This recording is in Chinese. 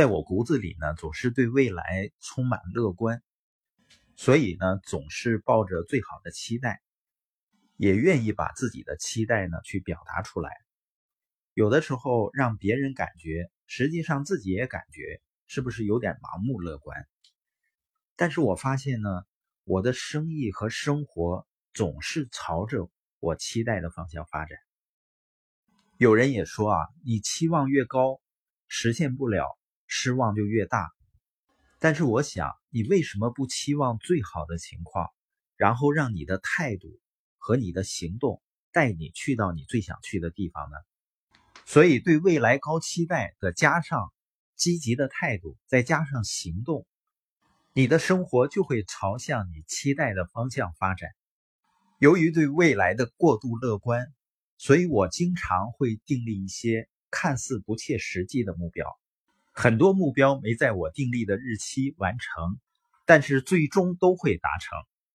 在我骨子里呢，总是对未来充满乐观，所以呢，总是抱着最好的期待，也愿意把自己的期待呢去表达出来。有的时候让别人感觉，实际上自己也感觉，是不是有点盲目乐观？但是我发现呢，我的生意和生活总是朝着我期待的方向发展。有人也说啊，你期望越高，实现不了，失望就越大。但是我想，你为什么不期望最好的情况，然后让你的态度和你的行动带你去到你最想去的地方呢？所以，对未来高期待的加上积极的态度，再加上行动，你的生活就会朝向你期待的方向发展。由于对未来的过度乐观。所以我经常会订立一些看似不切实际的目标，很多目标没在我订立的日期完成，但是最终都会达成。